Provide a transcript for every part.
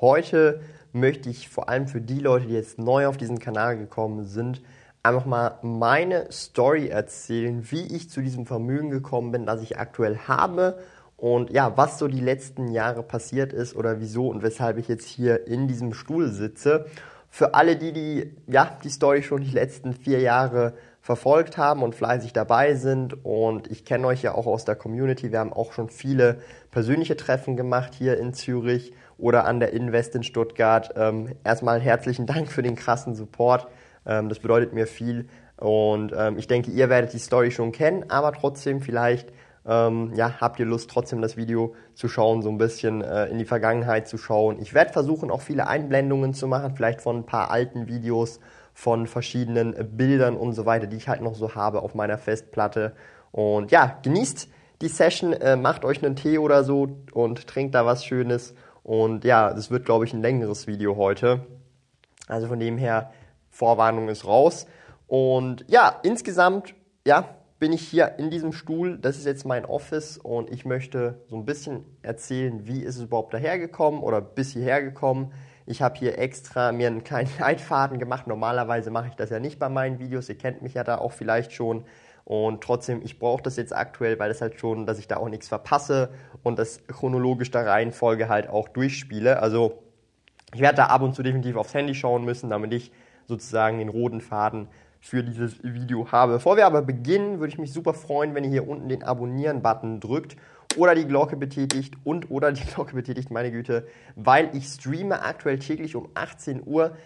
Heute möchte ich vor allem für die Leute, die jetzt neu auf diesen Kanal gekommen sind, einfach mal meine Story erzählen, wie ich zu diesem Vermögen gekommen bin, das ich aktuell habe und ja, was so die letzten Jahre passiert ist oder wieso und weshalb ich jetzt hier in diesem Stuhl sitze. Für alle, die die, ja, die Story schon die letzten vier Jahre verfolgt haben und fleißig dabei sind und ich kenne euch ja auch aus der Community. Wir haben auch schon viele persönliche Treffen gemacht hier in Zürich oder an der Invest in Stuttgart. Ähm, erstmal herzlichen Dank für den krassen Support. Ähm, das bedeutet mir viel. Und ähm, ich denke, ihr werdet die Story schon kennen, aber trotzdem vielleicht ähm, ja, habt ihr Lust, trotzdem das Video zu schauen, so ein bisschen äh, in die Vergangenheit zu schauen. Ich werde versuchen, auch viele Einblendungen zu machen, vielleicht von ein paar alten Videos, von verschiedenen Bildern und so weiter, die ich halt noch so habe auf meiner Festplatte. Und ja, genießt die Session, äh, macht euch einen Tee oder so und trinkt da was Schönes und ja, das wird, glaube ich, ein längeres Video heute. Also von dem her, Vorwarnung ist raus. Und ja, insgesamt, ja, bin ich hier in diesem Stuhl. Das ist jetzt mein Office und ich möchte so ein bisschen erzählen, wie ist es überhaupt dahergekommen oder bis hierher gekommen. Ich habe hier extra mir einen kleinen Leitfaden gemacht. Normalerweise mache ich das ja nicht bei meinen Videos. Ihr kennt mich ja da auch vielleicht schon. Und trotzdem, ich brauche das jetzt aktuell, weil das halt schon, dass ich da auch nichts verpasse und das chronologisch der Reihenfolge halt auch durchspiele. Also ich werde da ab und zu definitiv aufs Handy schauen müssen, damit ich sozusagen den roten Faden für dieses Video habe. Bevor wir aber beginnen, würde ich mich super freuen, wenn ihr hier unten den Abonnieren-Button drückt oder die Glocke betätigt und oder die Glocke betätigt, meine Güte, weil ich streame aktuell täglich um 18 Uhr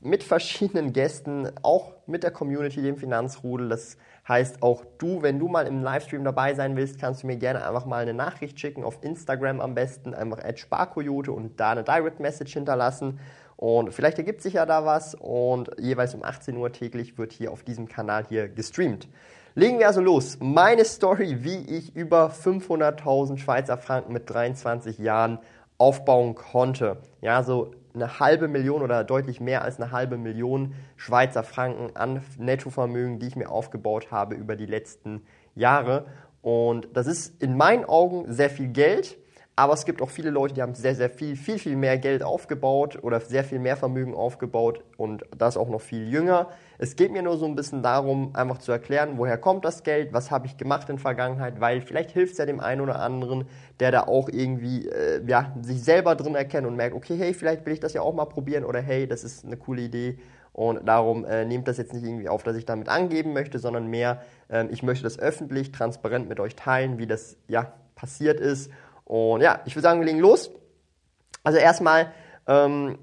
mit verschiedenen Gästen, auch mit der Community, dem Finanzrudel. Das heißt, auch du, wenn du mal im Livestream dabei sein willst, kannst du mir gerne einfach mal eine Nachricht schicken, auf Instagram am besten, einfach sparkoyote und da eine Direct Message hinterlassen. Und vielleicht ergibt sich ja da was und jeweils um 18 Uhr täglich wird hier auf diesem Kanal hier gestreamt. Legen wir also los. Meine Story, wie ich über 500.000 Schweizer Franken mit 23 Jahren aufbauen konnte. Ja, so eine halbe Million oder deutlich mehr als eine halbe Million Schweizer Franken an Nettovermögen, die ich mir aufgebaut habe über die letzten Jahre. Und das ist in meinen Augen sehr viel Geld. Aber es gibt auch viele Leute, die haben sehr, sehr viel, viel, viel mehr Geld aufgebaut oder sehr viel mehr Vermögen aufgebaut und das auch noch viel jünger. Es geht mir nur so ein bisschen darum, einfach zu erklären, woher kommt das Geld, was habe ich gemacht in der Vergangenheit, weil vielleicht hilft es ja dem einen oder anderen, der da auch irgendwie äh, ja, sich selber drin erkennt und merkt, okay, hey, vielleicht will ich das ja auch mal probieren oder hey, das ist eine coole Idee. Und darum äh, nehmt das jetzt nicht irgendwie auf, dass ich damit angeben möchte, sondern mehr, äh, ich möchte das öffentlich, transparent mit euch teilen, wie das ja passiert ist und ja, ich würde sagen, wir legen los. Also erstmal, ähm,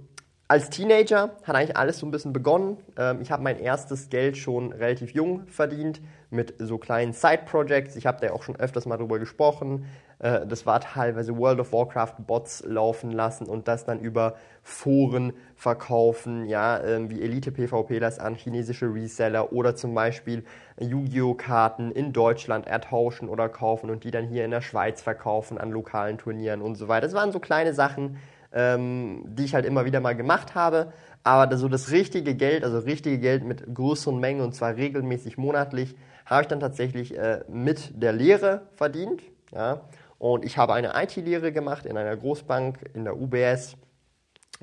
als Teenager hat eigentlich alles so ein bisschen begonnen. Ähm, ich habe mein erstes Geld schon relativ jung verdient mit so kleinen Side-Projects. Ich habe da auch schon öfters mal drüber gesprochen. Äh, das war teilweise World of Warcraft Bots laufen lassen und das dann über Foren verkaufen, ja, ähm, wie Elite PvP das an chinesische Reseller oder zum Beispiel Yu-Gi-Oh! Karten in Deutschland ertauschen oder kaufen und die dann hier in der Schweiz verkaufen an lokalen Turnieren und so weiter. Das waren so kleine Sachen, ähm, die ich halt immer wieder mal gemacht habe. Aber so das richtige Geld, also richtige Geld mit größeren Mengen und zwar regelmäßig monatlich, habe ich dann tatsächlich äh, mit der Lehre verdient. Ja. Und ich habe eine IT-Lehre gemacht in einer Großbank, in der UBS.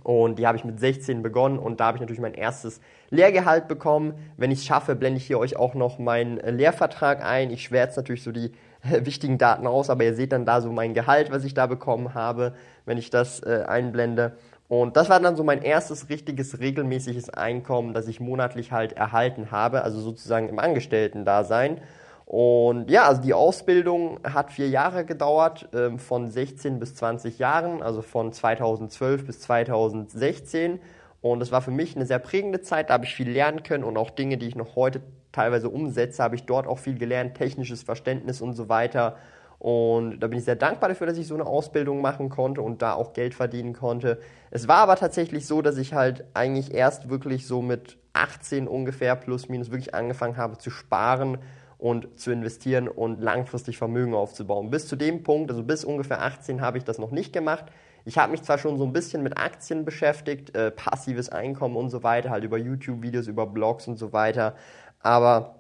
Und die habe ich mit 16 begonnen und da habe ich natürlich mein erstes Lehrgehalt bekommen. Wenn ich es schaffe, blende ich hier euch auch noch meinen äh, Lehrvertrag ein. Ich schwärze natürlich so die wichtigen Daten aus, aber ihr seht dann da so mein Gehalt, was ich da bekommen habe, wenn ich das äh, einblende. Und das war dann so mein erstes richtiges regelmäßiges Einkommen, das ich monatlich halt erhalten habe, also sozusagen im Angestellten-Dasein. Und ja, also die Ausbildung hat vier Jahre gedauert, äh, von 16 bis 20 Jahren, also von 2012 bis 2016. Und das war für mich eine sehr prägende Zeit, da habe ich viel lernen können und auch Dinge, die ich noch heute teilweise umsetze, habe ich dort auch viel gelernt, technisches Verständnis und so weiter. Und da bin ich sehr dankbar dafür, dass ich so eine Ausbildung machen konnte und da auch Geld verdienen konnte. Es war aber tatsächlich so, dass ich halt eigentlich erst wirklich so mit 18 ungefähr plus minus wirklich angefangen habe zu sparen und zu investieren und langfristig Vermögen aufzubauen. Bis zu dem Punkt, also bis ungefähr 18 habe ich das noch nicht gemacht. Ich habe mich zwar schon so ein bisschen mit Aktien beschäftigt, äh, passives Einkommen und so weiter, halt über YouTube-Videos, über Blogs und so weiter, aber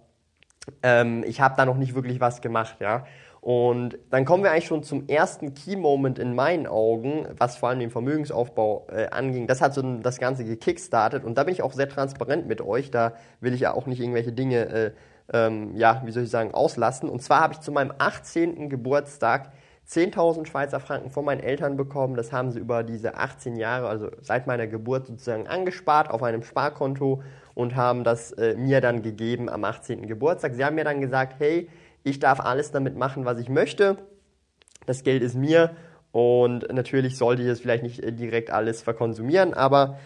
ähm, ich habe da noch nicht wirklich was gemacht, ja. Und dann kommen wir eigentlich schon zum ersten Key-Moment in meinen Augen, was vor allem den Vermögensaufbau äh, anging. Das hat so das Ganze gekickstartet und da bin ich auch sehr transparent mit euch. Da will ich ja auch nicht irgendwelche Dinge, äh, ähm, ja, wie soll ich sagen, auslassen. Und zwar habe ich zu meinem 18. Geburtstag 10.000 Schweizer Franken von meinen Eltern bekommen. Das haben sie über diese 18 Jahre, also seit meiner Geburt sozusagen angespart auf einem Sparkonto und haben das äh, mir dann gegeben am 18. Geburtstag. Sie haben mir dann gesagt, hey, ich darf alles damit machen, was ich möchte. Das Geld ist mir und natürlich sollte ich es vielleicht nicht äh, direkt alles verkonsumieren, aber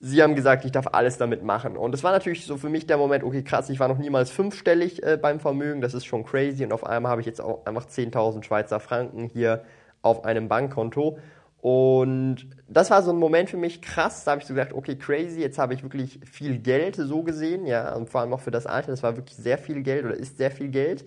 sie haben gesagt, ich darf alles damit machen. Und das war natürlich so für mich der Moment, okay, krass, ich war noch niemals fünfstellig äh, beim Vermögen, das ist schon crazy und auf einmal habe ich jetzt auch einfach 10.000 Schweizer Franken hier auf einem Bankkonto. Und das war so ein Moment für mich krass. Da habe ich so gedacht, okay, crazy, jetzt habe ich wirklich viel Geld so gesehen, ja, und vor allem auch für das Alter, das war wirklich sehr viel Geld oder ist sehr viel Geld.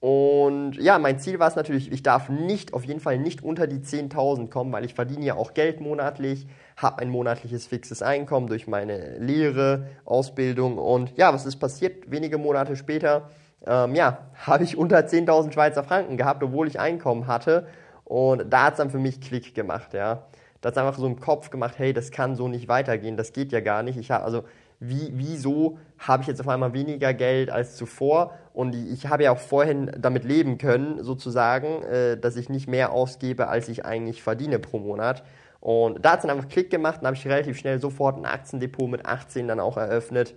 Und ja, mein Ziel war es natürlich, ich darf nicht, auf jeden Fall nicht unter die 10.000 kommen, weil ich verdiene ja auch Geld monatlich, habe ein monatliches fixes Einkommen durch meine Lehre, Ausbildung und ja, was ist passiert? Wenige Monate später, ähm, ja, habe ich unter 10.000 Schweizer Franken gehabt, obwohl ich Einkommen hatte und da hat es dann für mich Klick gemacht, ja. Da hat es einfach so im Kopf gemacht, hey, das kann so nicht weitergehen, das geht ja gar nicht. Ich habe also wie, wieso habe ich jetzt auf einmal weniger Geld als zuvor? Und ich habe ja auch vorhin damit leben können, sozusagen, äh, dass ich nicht mehr ausgebe, als ich eigentlich verdiene pro Monat. Und da hat es dann einfach Klick gemacht, dann habe ich relativ schnell sofort ein Aktiendepot mit 18 dann auch eröffnet,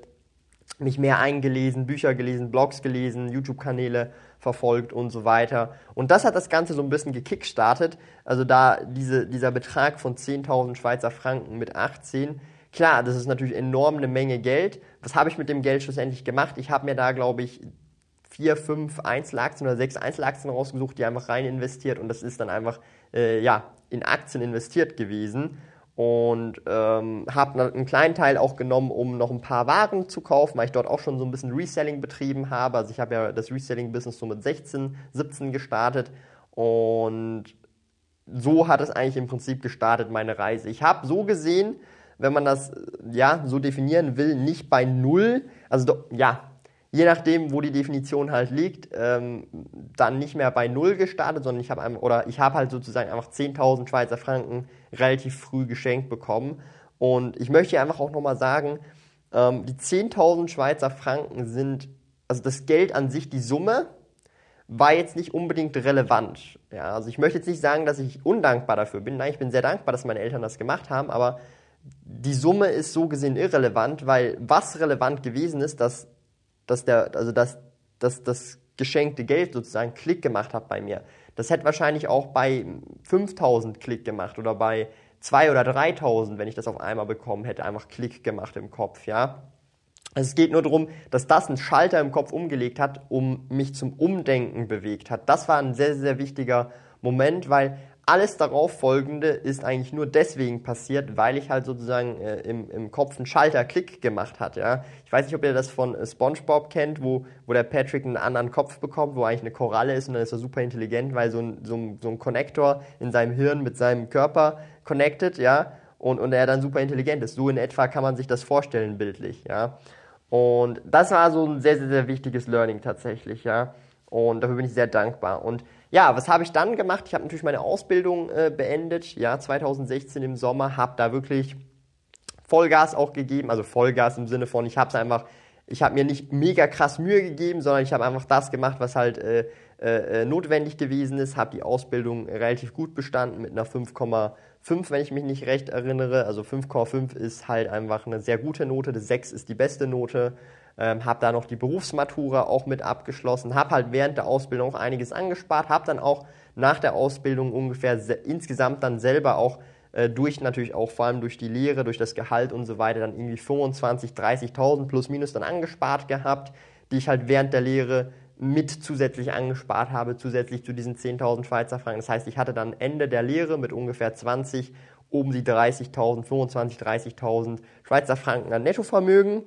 mich mehr eingelesen, Bücher gelesen, Blogs gelesen, YouTube-Kanäle verfolgt und so weiter. Und das hat das Ganze so ein bisschen gekickstartet. Also da diese, dieser Betrag von 10.000 Schweizer Franken mit 18, klar, das ist natürlich enorm eine Menge Geld. Was habe ich mit dem Geld schlussendlich gemacht? Ich habe mir da, glaube ich, vier, fünf Einzelaktien oder sechs Einzelaktien rausgesucht, die einfach rein investiert und das ist dann einfach äh, ja, in Aktien investiert gewesen und ähm, habe einen kleinen Teil auch genommen, um noch ein paar Waren zu kaufen, weil ich dort auch schon so ein bisschen Reselling betrieben habe. Also ich habe ja das Reselling-Business so mit 16, 17 gestartet und so hat es eigentlich im Prinzip gestartet, meine Reise. Ich habe so gesehen, wenn man das ja so definieren will, nicht bei null, also ja, je nachdem, wo die Definition halt liegt, ähm, dann nicht mehr bei null gestartet, sondern ich habe oder ich habe halt sozusagen einfach 10.000 Schweizer Franken relativ früh geschenkt bekommen. Und ich möchte hier einfach auch nochmal sagen, ähm, die 10.000 Schweizer Franken sind, also das Geld an sich, die Summe, war jetzt nicht unbedingt relevant. Ja, also ich möchte jetzt nicht sagen, dass ich undankbar dafür bin. Nein, ich bin sehr dankbar, dass meine Eltern das gemacht haben, aber die Summe ist so gesehen irrelevant, weil was relevant gewesen ist, dass, dass, der, also dass, dass das geschenkte Geld sozusagen Klick gemacht hat bei mir. Das hätte wahrscheinlich auch bei 5000 Klick gemacht oder bei 2 oder 3000, wenn ich das auf einmal bekommen hätte, einfach Klick gemacht im Kopf, ja. Also es geht nur darum, dass das einen Schalter im Kopf umgelegt hat, um mich zum Umdenken bewegt hat. Das war ein sehr, sehr wichtiger Moment, weil alles darauf folgende ist eigentlich nur deswegen passiert, weil ich halt sozusagen äh, im, im Kopf einen Schalter-Klick gemacht hat. Ja? Ich weiß nicht, ob ihr das von äh, SpongeBob kennt, wo, wo der Patrick einen anderen Kopf bekommt, wo eigentlich eine Koralle ist und dann ist er super intelligent, weil so ein, so ein, so ein Connector in seinem Hirn mit seinem Körper connected, ja, und, und er dann super intelligent ist. So in etwa kann man sich das vorstellen, bildlich, ja. Und das war so ein sehr, sehr, sehr wichtiges Learning tatsächlich, ja. Und dafür bin ich sehr dankbar. Und ja, was habe ich dann gemacht? Ich habe natürlich meine Ausbildung äh, beendet, ja, 2016 im Sommer, habe da wirklich Vollgas auch gegeben, also Vollgas im Sinne von, ich habe es einfach, ich habe mir nicht mega krass Mühe gegeben, sondern ich habe einfach das gemacht, was halt äh, äh, äh notwendig gewesen ist, habe die Ausbildung relativ gut bestanden mit einer 5,5, wenn ich mich nicht recht erinnere. Also 5,5 ist halt einfach eine sehr gute Note, die 6 ist die beste Note ähm, habe da noch die Berufsmatura auch mit abgeschlossen, habe halt während der Ausbildung auch einiges angespart, habe dann auch nach der Ausbildung ungefähr insgesamt dann selber auch äh, durch natürlich auch vor allem durch die Lehre, durch das Gehalt und so weiter dann irgendwie 25, 30.000 plus minus dann angespart gehabt, die ich halt während der Lehre mit zusätzlich angespart habe, zusätzlich zu diesen 10.000 Schweizer Franken. Das heißt, ich hatte dann Ende der Lehre mit ungefähr 20, oben die 30.000, 25, 30.000 Schweizer Franken an Nettovermögen.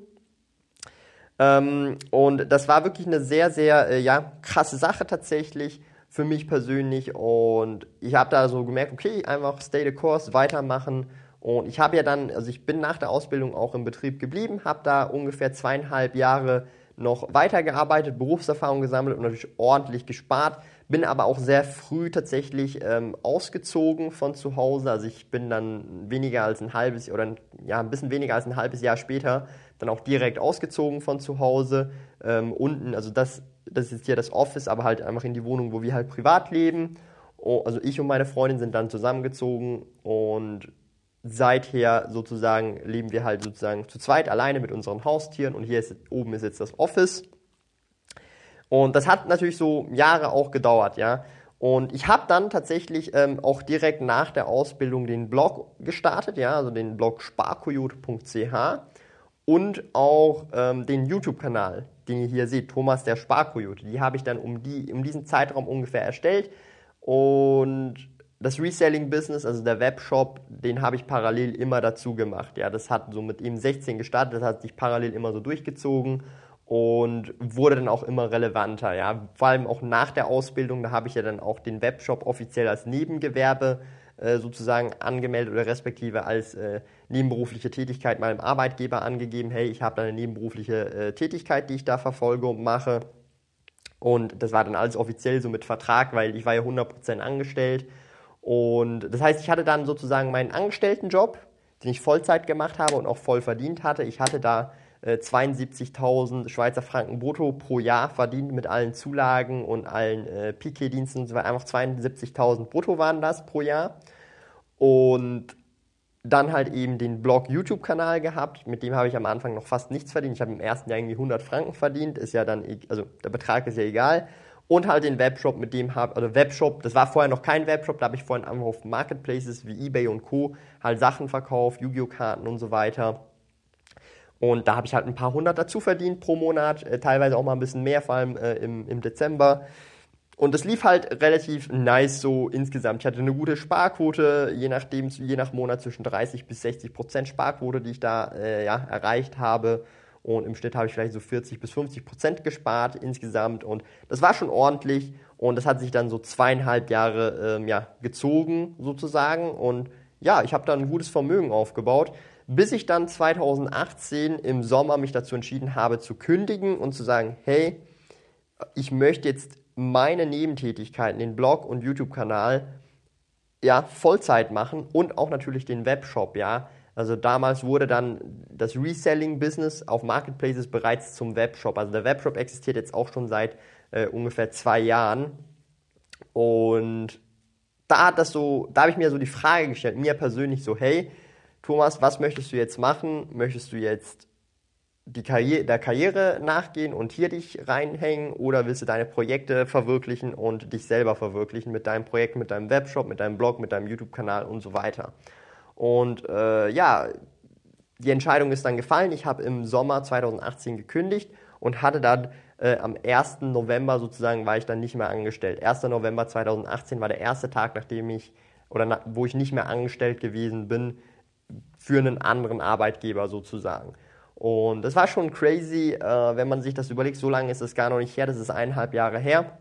Ähm, und das war wirklich eine sehr, sehr äh, ja, krasse Sache tatsächlich für mich persönlich. Und ich habe da so gemerkt, okay, einfach stay the course, weitermachen. Und ich habe ja dann, also ich bin nach der Ausbildung auch im Betrieb geblieben, habe da ungefähr zweieinhalb Jahre noch weitergearbeitet, Berufserfahrung gesammelt und natürlich ordentlich gespart. Bin aber auch sehr früh tatsächlich ähm, ausgezogen von zu Hause. Also ich bin dann weniger als ein halbes oder ja ein bisschen weniger als ein halbes Jahr später dann auch direkt ausgezogen von zu Hause. Ähm, unten, also das, das ist jetzt hier das Office, aber halt einfach in die Wohnung, wo wir halt privat leben. Also ich und meine Freundin sind dann zusammengezogen und seither sozusagen leben wir halt sozusagen zu zweit alleine mit unseren Haustieren und hier ist, oben ist jetzt das Office. Und das hat natürlich so Jahre auch gedauert, ja. Und ich habe dann tatsächlich ähm, auch direkt nach der Ausbildung den Blog gestartet, ja, also den Blog sparkoyote.ch und auch ähm, den YouTube-Kanal, den ihr hier seht, Thomas der Sparkoyote. Die habe ich dann um, die, um diesen Zeitraum ungefähr erstellt. Und das Reselling-Business, also der Webshop, den habe ich parallel immer dazu gemacht. Ja, das hat so mit ihm 16 gestartet, das hat sich parallel immer so durchgezogen und wurde dann auch immer relevanter. Ja, vor allem auch nach der Ausbildung, da habe ich ja dann auch den Webshop offiziell als Nebengewerbe äh, sozusagen angemeldet oder respektive als äh, nebenberufliche Tätigkeit meinem Arbeitgeber angegeben, hey, ich habe da eine nebenberufliche äh, Tätigkeit, die ich da verfolge und mache. Und das war dann alles offiziell so mit Vertrag, weil ich war ja 100% angestellt. Und das heißt, ich hatte dann sozusagen meinen Angestelltenjob, den ich Vollzeit gemacht habe und auch voll verdient hatte. Ich hatte da 72.000 Schweizer Franken brutto pro Jahr verdient mit allen Zulagen und allen äh, Piquet-Diensten. Einfach 72.000 brutto waren das pro Jahr. Und dann halt eben den Blog-YouTube-Kanal gehabt, mit dem habe ich am Anfang noch fast nichts verdient. Ich habe im ersten Jahr irgendwie 100 Franken verdient, ist ja dann, e-, also der Betrag ist ja egal. Und halt den Webshop, mit dem habe, also Webshop, das war vorher noch kein Webshop, da habe ich vorhin auf Marketplaces wie Ebay und Co. halt Sachen verkauft, Yu-Gi-Oh! Karten und so weiter. Und da habe ich halt ein paar hundert dazu verdient pro Monat, äh, teilweise auch mal ein bisschen mehr, vor allem äh, im, im Dezember. Und es lief halt relativ nice so insgesamt. Ich hatte eine gute Sparquote, je nachdem, je nach Monat zwischen 30 bis 60 Prozent Sparquote, die ich da äh, ja, erreicht habe. Und im Schnitt habe ich vielleicht so 40 bis 50 Prozent gespart insgesamt. Und das war schon ordentlich. Und das hat sich dann so zweieinhalb Jahre ähm, ja, gezogen sozusagen. Und ja, ich habe da ein gutes Vermögen aufgebaut bis ich dann 2018 im Sommer mich dazu entschieden habe zu kündigen und zu sagen, hey, ich möchte jetzt meine Nebentätigkeiten, den Blog und YouTube-Kanal, ja, Vollzeit machen und auch natürlich den Webshop, ja. Also damals wurde dann das Reselling-Business auf Marketplaces bereits zum Webshop. Also der Webshop existiert jetzt auch schon seit äh, ungefähr zwei Jahren. Und da hat das so, da habe ich mir so die Frage gestellt, mir persönlich so, hey, Thomas, was möchtest du jetzt machen? Möchtest du jetzt die Karriere, der Karriere nachgehen und hier dich reinhängen oder willst du deine Projekte verwirklichen und dich selber verwirklichen mit deinem Projekt, mit deinem Webshop, mit deinem Blog, mit deinem YouTube-Kanal und so weiter? Und äh, ja, die Entscheidung ist dann gefallen. Ich habe im Sommer 2018 gekündigt und hatte dann äh, am 1. November sozusagen war ich dann nicht mehr angestellt. 1. November 2018 war der erste Tag, nachdem ich oder na, wo ich nicht mehr angestellt gewesen bin für einen anderen Arbeitgeber sozusagen. Und das war schon crazy, äh, wenn man sich das überlegt. So lange ist es gar noch nicht her, das ist eineinhalb Jahre her,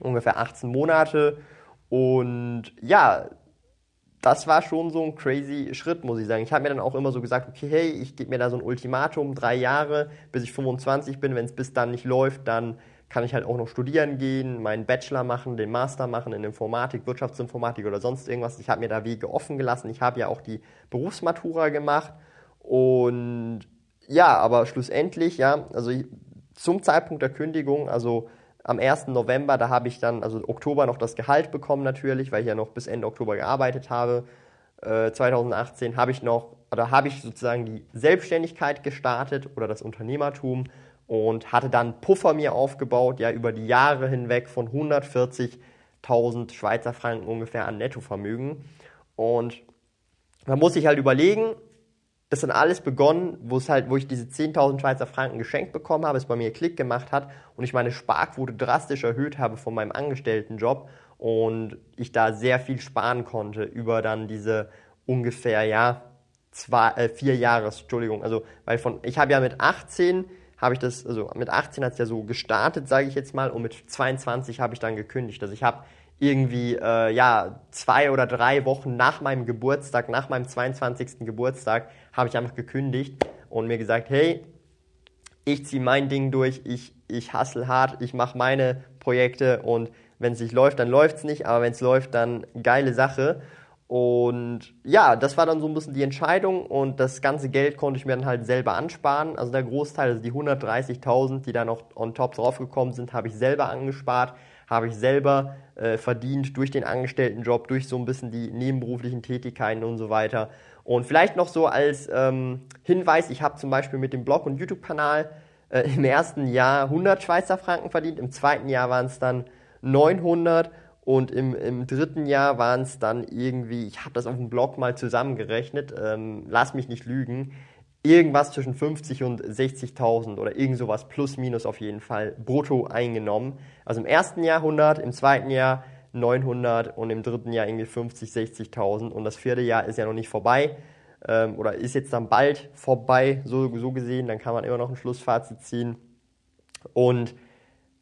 ungefähr 18 Monate. Und ja, das war schon so ein crazy Schritt, muss ich sagen. Ich habe mir dann auch immer so gesagt, okay, hey, ich gebe mir da so ein Ultimatum, drei Jahre, bis ich 25 bin. Wenn es bis dann nicht läuft, dann kann ich halt auch noch studieren gehen, meinen Bachelor machen, den Master machen in Informatik, Wirtschaftsinformatik oder sonst irgendwas. Ich habe mir da Wege offen gelassen. Ich habe ja auch die Berufsmatura gemacht und ja, aber schlussendlich, ja, also zum Zeitpunkt der Kündigung, also am 1. November, da habe ich dann, also Oktober noch das Gehalt bekommen natürlich, weil ich ja noch bis Ende Oktober gearbeitet habe. Äh, 2018 habe ich noch, oder habe ich sozusagen die Selbstständigkeit gestartet oder das Unternehmertum und hatte dann Puffer mir aufgebaut, ja, über die Jahre hinweg von 140.000 Schweizer Franken ungefähr an Nettovermögen. Und man muss sich halt überlegen, das dann alles begonnen, wo es halt, wo ich diese 10.000 Schweizer Franken geschenkt bekommen habe, es bei mir Klick gemacht hat und ich meine Sparquote drastisch erhöht habe von meinem Angestelltenjob und ich da sehr viel sparen konnte über dann diese ungefähr, ja, zwei, äh, vier Jahres, Entschuldigung, also, weil von, ich habe ja mit 18 habe ich das, also mit 18 hat es ja so gestartet, sage ich jetzt mal, und mit 22 habe ich dann gekündigt. Also ich habe irgendwie äh, ja zwei oder drei Wochen nach meinem Geburtstag, nach meinem 22. Geburtstag, habe ich einfach gekündigt und mir gesagt, hey, ich ziehe mein Ding durch, ich, ich hustle hart, ich mache meine Projekte und wenn es nicht läuft, dann läuft es nicht, aber wenn es läuft, dann geile Sache. Und ja, das war dann so ein bisschen die Entscheidung und das ganze Geld konnte ich mir dann halt selber ansparen. Also der Großteil, also die 130.000, die da noch on top draufgekommen sind, habe ich selber angespart, habe ich selber äh, verdient durch den Angestelltenjob, durch so ein bisschen die nebenberuflichen Tätigkeiten und so weiter. Und vielleicht noch so als ähm, Hinweis, ich habe zum Beispiel mit dem Blog und YouTube-Kanal äh, im ersten Jahr 100 Schweizer Franken verdient, im zweiten Jahr waren es dann 900 und im, im dritten Jahr waren es dann irgendwie, ich habe das auf dem Blog mal zusammengerechnet, ähm, lass mich nicht lügen, irgendwas zwischen 50 und 60.000 oder irgend sowas plus minus auf jeden Fall brutto eingenommen. Also im ersten Jahr 100, im zweiten Jahr 900 und im dritten Jahr irgendwie 50, 60.000 und das vierte Jahr ist ja noch nicht vorbei ähm, oder ist jetzt dann bald vorbei, so, so gesehen, dann kann man immer noch ein Schlussfazit ziehen. Und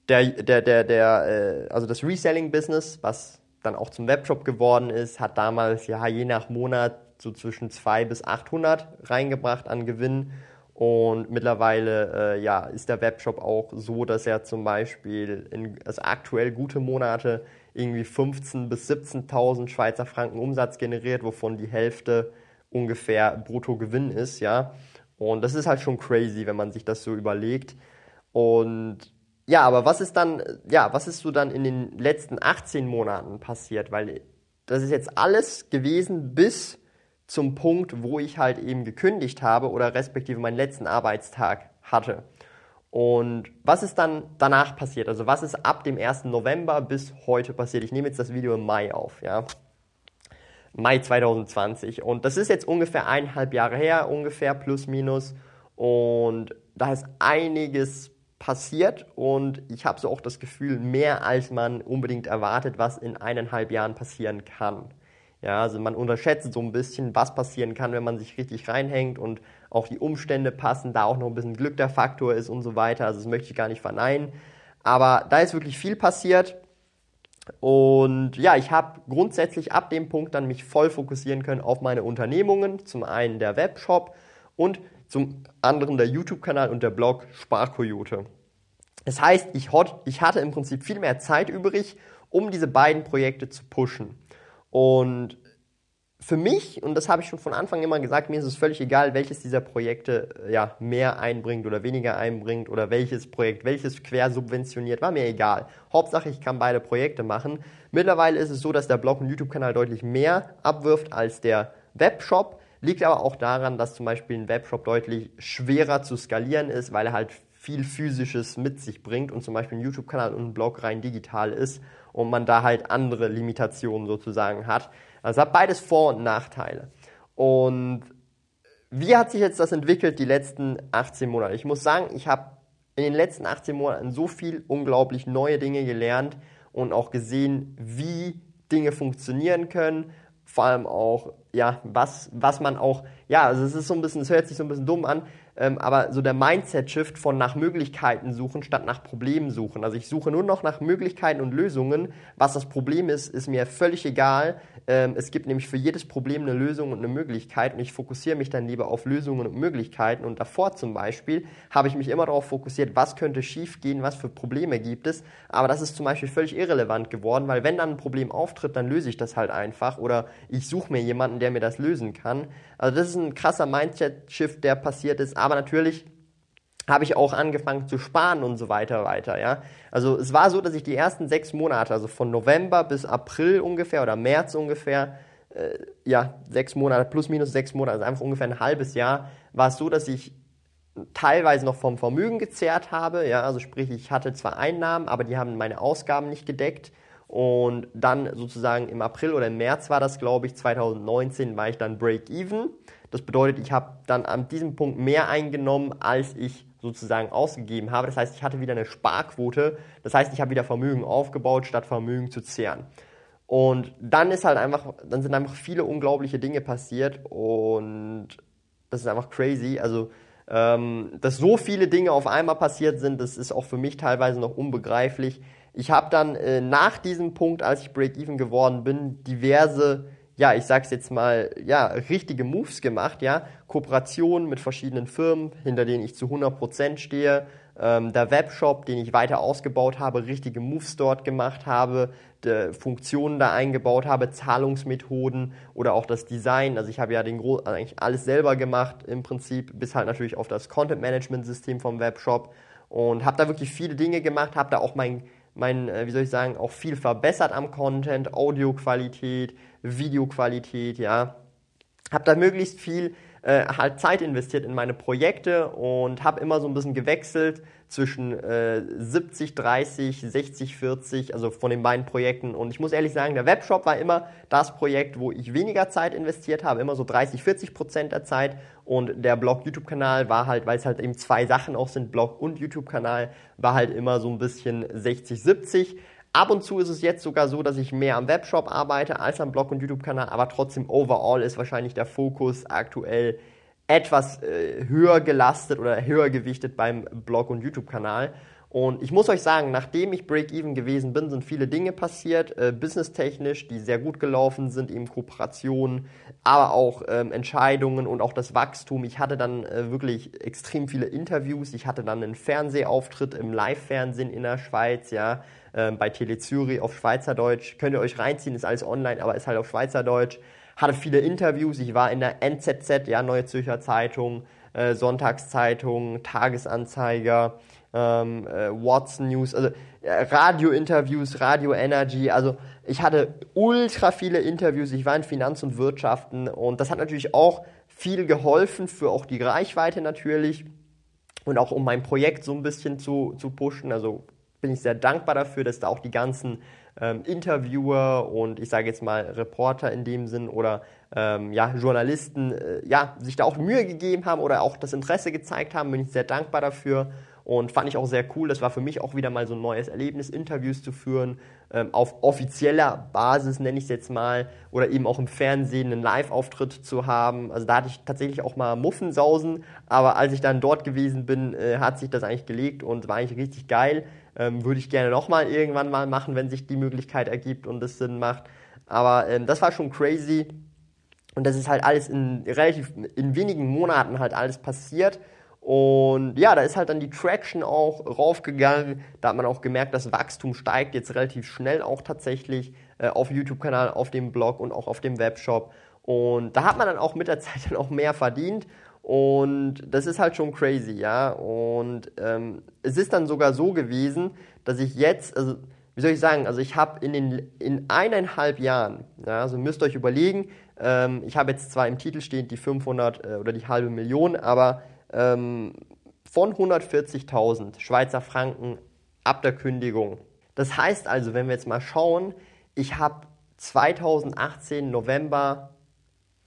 der, der, der, der, äh, also das Reselling-Business, was dann auch zum Webshop geworden ist, hat damals ja je nach Monat so zwischen 200 bis 800 reingebracht an Gewinn. Und mittlerweile äh, ja, ist der Webshop auch so, dass er zum Beispiel in, also aktuell gute Monate irgendwie 15.000 bis 17.000 Schweizer Franken Umsatz generiert, wovon die Hälfte ungefähr Bruttogewinn ist, ja. Und das ist halt schon crazy, wenn man sich das so überlegt. Und ja, aber was ist dann, ja, was ist so dann in den letzten 18 Monaten passiert? Weil das ist jetzt alles gewesen bis zum Punkt, wo ich halt eben gekündigt habe oder respektive meinen letzten Arbeitstag hatte. Und was ist dann danach passiert? Also was ist ab dem 1. November bis heute passiert? Ich nehme jetzt das Video im Mai auf, ja. Mai 2020. Und das ist jetzt ungefähr eineinhalb Jahre her, ungefähr plus minus. Und da ist einiges passiert und ich habe so auch das Gefühl, mehr als man unbedingt erwartet, was in eineinhalb Jahren passieren kann. Ja, also man unterschätzt so ein bisschen, was passieren kann, wenn man sich richtig reinhängt und auch die Umstände passen, da auch noch ein bisschen Glück der Faktor ist und so weiter. Also das möchte ich gar nicht verneinen. Aber da ist wirklich viel passiert. Und ja, ich habe grundsätzlich ab dem Punkt dann mich voll fokussieren können auf meine Unternehmungen. Zum einen der Webshop und zum anderen der YouTube-Kanal und der Blog Sparkoyote. Das heißt, ich, ich hatte im Prinzip viel mehr Zeit übrig, um diese beiden Projekte zu pushen. Und für mich, und das habe ich schon von Anfang immer gesagt, mir ist es völlig egal, welches dieser Projekte äh, ja, mehr einbringt oder weniger einbringt oder welches Projekt, welches quer subventioniert, war mir egal. Hauptsache, ich kann beide Projekte machen. Mittlerweile ist es so, dass der Blog und YouTube-Kanal deutlich mehr abwirft als der Webshop. Liegt aber auch daran, dass zum Beispiel ein Webshop deutlich schwerer zu skalieren ist, weil er halt viel Physisches mit sich bringt und zum Beispiel ein YouTube-Kanal und ein Blog rein digital ist und man da halt andere Limitationen sozusagen hat. Also hat beides Vor- und Nachteile. Und wie hat sich jetzt das entwickelt die letzten 18 Monate? Ich muss sagen, ich habe in den letzten 18 Monaten so viel unglaublich neue Dinge gelernt und auch gesehen, wie Dinge funktionieren können, vor allem auch, ja, was, was man auch, ja, also es ist so ein bisschen, es hört sich so ein bisschen dumm an, ähm, aber so der Mindset-Shift von nach Möglichkeiten suchen statt nach Problemen suchen. Also ich suche nur noch nach Möglichkeiten und Lösungen. Was das Problem ist, ist mir völlig egal. Ähm, es gibt nämlich für jedes Problem eine Lösung und eine Möglichkeit und ich fokussiere mich dann lieber auf Lösungen und Möglichkeiten. Und davor zum Beispiel habe ich mich immer darauf fokussiert, was könnte schiefgehen, was für Probleme gibt es. Aber das ist zum Beispiel völlig irrelevant geworden, weil wenn dann ein Problem auftritt, dann löse ich das halt einfach oder ich suche mir jemanden, der mir das lösen kann. Also das ist ein krasser Mindset-Shift, der passiert ist. Aber natürlich habe ich auch angefangen zu sparen und so weiter weiter, ja. Also es war so, dass ich die ersten sechs Monate, also von November bis April ungefähr oder März ungefähr, äh, ja, sechs Monate, plus minus sechs Monate, also einfach ungefähr ein halbes Jahr, war es so, dass ich teilweise noch vom Vermögen gezehrt habe, ja, also sprich, ich hatte zwar Einnahmen, aber die haben meine Ausgaben nicht gedeckt und dann sozusagen im April oder im März war das, glaube ich, 2019 war ich dann Break-Even. Das bedeutet, ich habe dann an diesem Punkt mehr eingenommen, als ich sozusagen ausgegeben habe. Das heißt, ich hatte wieder eine Sparquote. Das heißt, ich habe wieder Vermögen aufgebaut, statt Vermögen zu zehren. Und dann ist halt einfach, dann sind einfach viele unglaubliche Dinge passiert und das ist einfach crazy. Also, ähm, dass so viele Dinge auf einmal passiert sind, das ist auch für mich teilweise noch unbegreiflich. Ich habe dann äh, nach diesem Punkt, als ich Break-Even geworden bin, diverse ja, ich sag's jetzt mal, ja, richtige Moves gemacht, ja, Kooperationen mit verschiedenen Firmen, hinter denen ich zu 100% stehe, ähm, der Webshop, den ich weiter ausgebaut habe, richtige Moves dort gemacht habe, Funktionen da eingebaut habe, Zahlungsmethoden oder auch das Design. Also ich habe ja den Gro eigentlich alles selber gemacht im Prinzip, bis halt natürlich auf das Content Management System vom Webshop. Und habe da wirklich viele Dinge gemacht, habe da auch mein mein, äh, wie soll ich sagen, auch viel verbessert am Content, Audioqualität, Videoqualität, ja. Habe da möglichst viel äh, halt Zeit investiert in meine Projekte und habe immer so ein bisschen gewechselt zwischen äh, 70, 30, 60, 40, also von den beiden Projekten. Und ich muss ehrlich sagen, der Webshop war immer das Projekt, wo ich weniger Zeit investiert habe, immer so 30, 40 Prozent der Zeit. Und der Blog-YouTube-Kanal war halt, weil es halt eben zwei Sachen auch sind, Blog und YouTube-Kanal, war halt immer so ein bisschen 60, 70. Ab und zu ist es jetzt sogar so, dass ich mehr am Webshop arbeite als am Blog und YouTube-Kanal, aber trotzdem overall ist wahrscheinlich der Fokus aktuell etwas äh, höher gelastet oder höher gewichtet beim Blog und YouTube-Kanal. Und ich muss euch sagen, nachdem ich Break-Even gewesen bin, sind viele Dinge passiert, äh, businesstechnisch, die sehr gut gelaufen sind, eben Kooperationen, aber auch ähm, Entscheidungen und auch das Wachstum. Ich hatte dann äh, wirklich extrem viele Interviews. Ich hatte dann einen Fernsehauftritt im Live-Fernsehen in der Schweiz, ja, äh, bei Tele Zürich auf Schweizerdeutsch. Könnt ihr euch reinziehen, ist alles online, aber ist halt auf Schweizerdeutsch hatte viele Interviews. Ich war in der NZZ, ja, Neue Zürcher Zeitung, äh, Sonntagszeitung, Tagesanzeiger, ähm, äh, Watson News, also äh, Radio-Interviews, Radio Energy. Also ich hatte ultra viele Interviews. Ich war in Finanz und Wirtschaften und das hat natürlich auch viel geholfen für auch die Reichweite natürlich und auch um mein Projekt so ein bisschen zu, zu pushen. Also bin ich sehr dankbar dafür, dass da auch die ganzen ähm, Interviewer und ich sage jetzt mal Reporter in dem Sinn oder ähm, ja, Journalisten äh, ja, sich da auch Mühe gegeben haben oder auch das Interesse gezeigt haben, bin ich sehr dankbar dafür und fand ich auch sehr cool. Das war für mich auch wieder mal so ein neues Erlebnis, Interviews zu führen, ähm, auf offizieller Basis nenne ich es jetzt mal, oder eben auch im Fernsehen einen Live-Auftritt zu haben. Also da hatte ich tatsächlich auch mal Muffensausen, aber als ich dann dort gewesen bin, äh, hat sich das eigentlich gelegt und war eigentlich richtig geil. Ähm, würde ich gerne nochmal irgendwann mal machen, wenn sich die Möglichkeit ergibt und es Sinn macht. Aber ähm, das war schon crazy. Und das ist halt alles in relativ in wenigen Monaten halt alles passiert. Und ja, da ist halt dann die Traction auch raufgegangen. Da hat man auch gemerkt, das Wachstum steigt jetzt relativ schnell auch tatsächlich äh, auf YouTube-Kanal, auf dem Blog und auch auf dem Webshop. Und da hat man dann auch mit der Zeit dann auch mehr verdient. Und das ist halt schon crazy, ja. Und ähm, es ist dann sogar so gewesen, dass ich jetzt, also wie soll ich sagen, also ich habe in in eineinhalb Jahren, ja, also müsst ihr euch überlegen, ähm, ich habe jetzt zwar im Titel stehend die 500 äh, oder die halbe Million, aber ähm, von 140.000 Schweizer Franken ab der Kündigung. Das heißt also, wenn wir jetzt mal schauen, ich habe 2018 November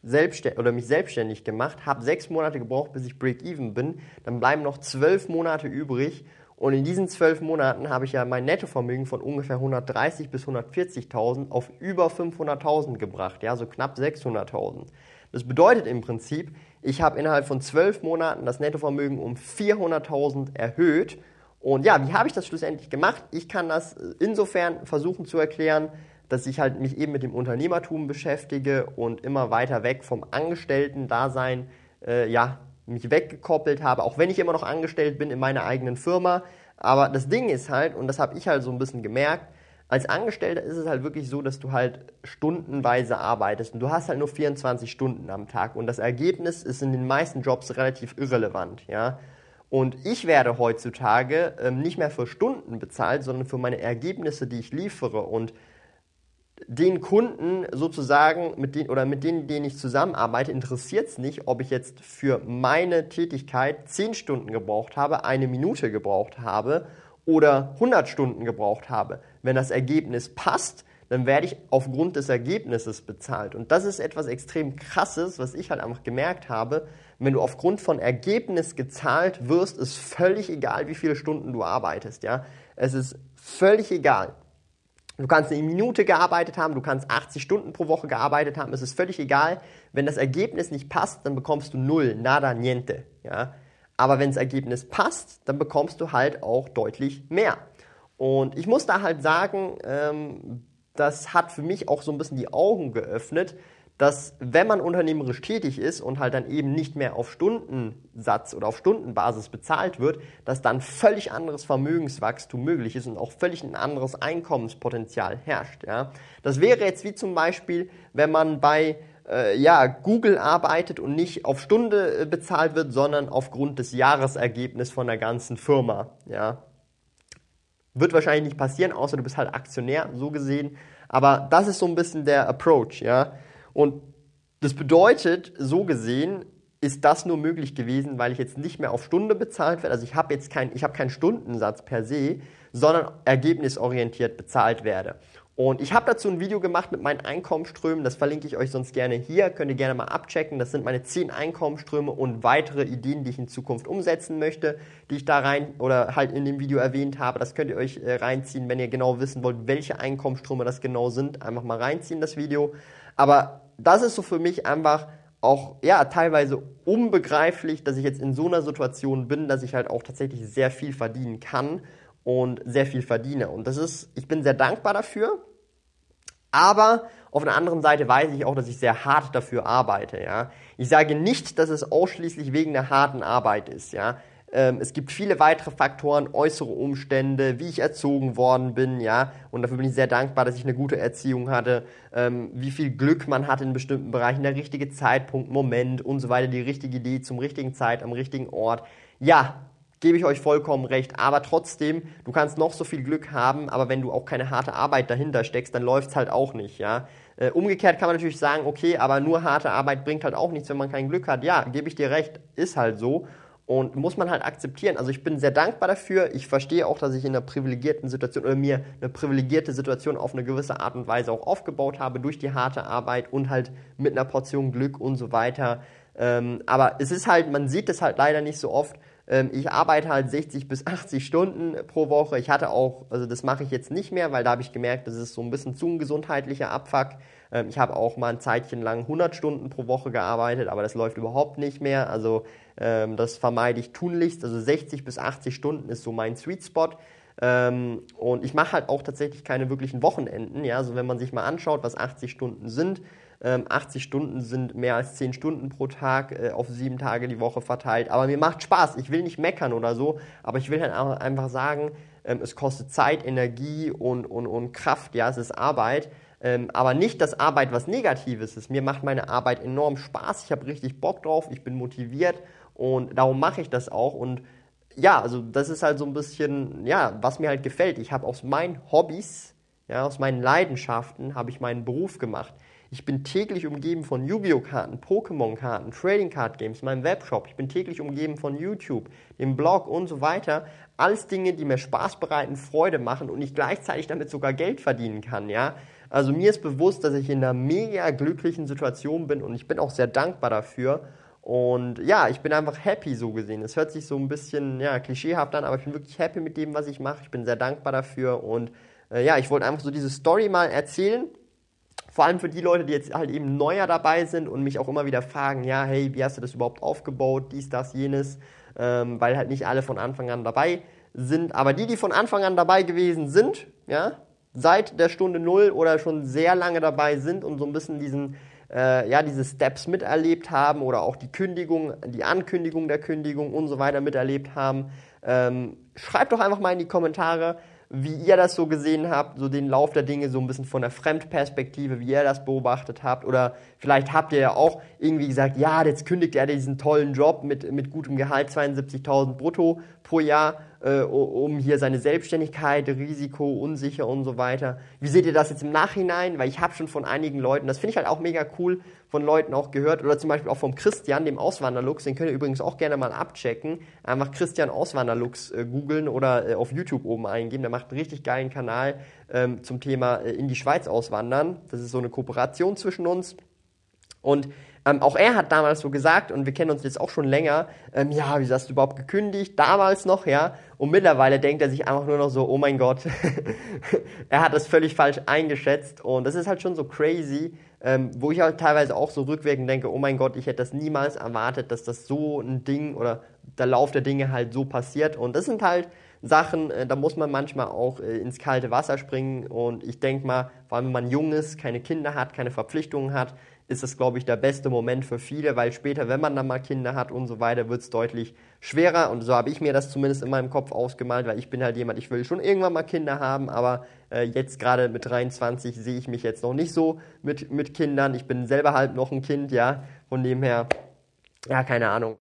selbstständig oder mich selbstständig gemacht, habe sechs Monate gebraucht, bis ich Break-Even bin, dann bleiben noch zwölf Monate übrig und in diesen zwölf Monaten habe ich ja mein Nettovermögen von ungefähr 130 bis 140.000 auf über 500.000 gebracht, ja, so knapp 600.000. Das bedeutet im Prinzip, ich habe innerhalb von zwölf Monaten das Nettovermögen um 400.000 erhöht. Und ja, wie habe ich das schlussendlich gemacht? Ich kann das insofern versuchen zu erklären, dass ich halt mich eben mit dem Unternehmertum beschäftige und immer weiter weg vom Angestellten-Dasein, äh, ja, mich weggekoppelt habe, auch wenn ich immer noch angestellt bin in meiner eigenen Firma. Aber das Ding ist halt, und das habe ich halt so ein bisschen gemerkt, als Angestellter ist es halt wirklich so, dass du halt stundenweise arbeitest und du hast halt nur 24 Stunden am Tag und das Ergebnis ist in den meisten Jobs relativ irrelevant, ja. Und ich werde heutzutage ähm, nicht mehr für Stunden bezahlt, sondern für meine Ergebnisse, die ich liefere und den Kunden sozusagen, mit denen, oder mit denen, denen ich zusammenarbeite, interessiert es nicht, ob ich jetzt für meine Tätigkeit 10 Stunden gebraucht habe, eine Minute gebraucht habe oder 100 Stunden gebraucht habe. Wenn das Ergebnis passt, dann werde ich aufgrund des Ergebnisses bezahlt. Und das ist etwas extrem Krasses, was ich halt einfach gemerkt habe. Wenn du aufgrund von Ergebnis gezahlt wirst, ist völlig egal, wie viele Stunden du arbeitest. Ja? Es ist völlig egal. Du kannst eine Minute gearbeitet haben, du kannst 80 Stunden pro Woche gearbeitet haben, es ist völlig egal. Wenn das Ergebnis nicht passt, dann bekommst du null, nada, niente. Ja? Aber wenn das Ergebnis passt, dann bekommst du halt auch deutlich mehr. Und ich muss da halt sagen, ähm, das hat für mich auch so ein bisschen die Augen geöffnet, dass wenn man unternehmerisch tätig ist und halt dann eben nicht mehr auf Stundensatz oder auf Stundenbasis bezahlt wird, dass dann völlig anderes Vermögenswachstum möglich ist und auch völlig ein anderes Einkommenspotenzial herrscht. Ja? Das wäre jetzt wie zum Beispiel, wenn man bei äh, ja, Google arbeitet und nicht auf Stunde äh, bezahlt wird, sondern aufgrund des Jahresergebnisses von der ganzen Firma. Ja? Wird wahrscheinlich nicht passieren, außer du bist halt Aktionär, so gesehen. Aber das ist so ein bisschen der Approach, ja. Und das bedeutet, so gesehen, ist das nur möglich gewesen, weil ich jetzt nicht mehr auf Stunde bezahlt werde. Also ich habe jetzt kein, ich habe keinen Stundensatz per se, sondern ergebnisorientiert bezahlt werde. Und ich habe dazu ein Video gemacht mit meinen Einkommensströmen, das verlinke ich euch sonst gerne hier, könnt ihr gerne mal abchecken. Das sind meine 10 Einkommensströme und weitere Ideen, die ich in Zukunft umsetzen möchte, die ich da rein oder halt in dem Video erwähnt habe. Das könnt ihr euch äh, reinziehen, wenn ihr genau wissen wollt, welche Einkommensströme das genau sind. Einfach mal reinziehen, das Video. Aber das ist so für mich einfach auch ja teilweise unbegreiflich, dass ich jetzt in so einer Situation bin, dass ich halt auch tatsächlich sehr viel verdienen kann und sehr viel verdiene. Und das ist, ich bin sehr dankbar dafür. Aber auf der anderen Seite weiß ich auch, dass ich sehr hart dafür arbeite. Ja? Ich sage nicht, dass es ausschließlich wegen der harten Arbeit ist. Ja? Ähm, es gibt viele weitere Faktoren, äußere Umstände, wie ich erzogen worden bin, ja, und dafür bin ich sehr dankbar, dass ich eine gute Erziehung hatte, ähm, wie viel Glück man hat in bestimmten Bereichen, der richtige Zeitpunkt, Moment und so weiter, die richtige Idee zum richtigen Zeit, am richtigen Ort. Ja, gebe ich euch vollkommen recht. Aber trotzdem, du kannst noch so viel Glück haben, aber wenn du auch keine harte Arbeit dahinter steckst, dann läuft es halt auch nicht, ja. Äh, umgekehrt kann man natürlich sagen, okay, aber nur harte Arbeit bringt halt auch nichts, wenn man kein Glück hat. Ja, gebe ich dir recht, ist halt so. Und muss man halt akzeptieren. Also ich bin sehr dankbar dafür. Ich verstehe auch, dass ich in einer privilegierten Situation oder mir eine privilegierte Situation auf eine gewisse Art und Weise auch aufgebaut habe durch die harte Arbeit und halt mit einer Portion Glück und so weiter. Ähm, aber es ist halt, man sieht es halt leider nicht so oft. Ähm, ich arbeite halt 60 bis 80 Stunden pro Woche. Ich hatte auch, also das mache ich jetzt nicht mehr, weil da habe ich gemerkt, das ist so ein bisschen zu ein gesundheitlicher Abfuck. Ähm, ich habe auch mal ein Zeitchen lang 100 Stunden pro Woche gearbeitet, aber das läuft überhaupt nicht mehr. Also ähm, das vermeide ich tunlichst. Also 60 bis 80 Stunden ist so mein Sweet Spot. Ähm, und ich mache halt auch tatsächlich keine wirklichen Wochenenden. Ja? Also wenn man sich mal anschaut, was 80 Stunden sind, 80 Stunden sind mehr als 10 Stunden pro Tag äh, auf sieben Tage die Woche verteilt. Aber mir macht Spaß. Ich will nicht meckern oder so, aber ich will halt einfach sagen, es kostet Zeit, Energie und, und, und Kraft. Ja, es ist Arbeit. Ähm, aber nicht das Arbeit was Negatives ist. Mir macht meine Arbeit enorm Spaß. Ich habe richtig Bock drauf. Ich bin motiviert und darum mache ich das auch. Und ja, also das ist halt so ein bisschen, ja, was mir halt gefällt. Ich habe aus meinen Hobbys, ja, aus meinen Leidenschaften, habe ich meinen Beruf gemacht. Ich bin täglich umgeben von Yu-Gi-Oh! Karten, Pokémon-Karten, Trading Card Games, meinem Webshop. Ich bin täglich umgeben von YouTube, dem Blog und so weiter. Alles Dinge, die mir Spaß bereiten, Freude machen und ich gleichzeitig damit sogar Geld verdienen kann, ja. Also mir ist bewusst, dass ich in einer mega glücklichen Situation bin und ich bin auch sehr dankbar dafür. Und ja, ich bin einfach happy so gesehen. Es hört sich so ein bisschen ja, klischeehaft an, aber ich bin wirklich happy mit dem, was ich mache. Ich bin sehr dankbar dafür und äh, ja, ich wollte einfach so diese Story mal erzählen. Vor allem für die Leute, die jetzt halt eben neuer dabei sind und mich auch immer wieder fragen, ja, hey, wie hast du das überhaupt aufgebaut, dies, das, jenes, ähm, weil halt nicht alle von Anfang an dabei sind. Aber die, die von Anfang an dabei gewesen sind, ja, seit der Stunde Null oder schon sehr lange dabei sind und so ein bisschen diesen, äh, ja, diese Steps miterlebt haben oder auch die Kündigung, die Ankündigung der Kündigung und so weiter miterlebt haben. Ähm, schreibt doch einfach mal in die Kommentare, wie ihr das so gesehen habt, so den Lauf der Dinge so ein bisschen von der Fremdperspektive, wie ihr das beobachtet habt. Oder vielleicht habt ihr ja auch irgendwie gesagt, ja, jetzt kündigt er diesen tollen Job mit, mit gutem Gehalt, 72.000 brutto pro Jahr äh, um hier seine Selbstständigkeit, Risiko, unsicher und so weiter. Wie seht ihr das jetzt im Nachhinein? Weil ich habe schon von einigen Leuten, das finde ich halt auch mega cool, von Leuten auch gehört oder zum Beispiel auch vom Christian, dem Auswanderlux, den könnt ihr übrigens auch gerne mal abchecken. Einfach Christian Auswanderlux äh, googeln oder äh, auf YouTube oben eingeben. Der macht einen richtig geilen Kanal ähm, zum Thema äh, in die Schweiz auswandern. Das ist so eine Kooperation zwischen uns. Und ähm, auch er hat damals so gesagt, und wir kennen uns jetzt auch schon länger, ähm, ja, wieso hast du überhaupt gekündigt? Damals noch, ja. Und mittlerweile denkt er sich einfach nur noch so, oh mein Gott, er hat das völlig falsch eingeschätzt. Und das ist halt schon so crazy, ähm, wo ich halt teilweise auch so rückwirkend denke, oh mein Gott, ich hätte das niemals erwartet, dass das so ein Ding oder der Lauf der Dinge halt so passiert. Und das sind halt Sachen, äh, da muss man manchmal auch äh, ins kalte Wasser springen. Und ich denke mal, vor allem wenn man jung ist, keine Kinder hat, keine Verpflichtungen hat, ist das, glaube ich, der beste Moment für viele, weil später, wenn man dann mal Kinder hat und so weiter, wird es deutlich schwerer. Und so habe ich mir das zumindest in meinem Kopf ausgemalt, weil ich bin halt jemand, ich will schon irgendwann mal Kinder haben, aber äh, jetzt gerade mit 23 sehe ich mich jetzt noch nicht so mit, mit Kindern. Ich bin selber halt noch ein Kind, ja. Von dem her, ja, keine Ahnung.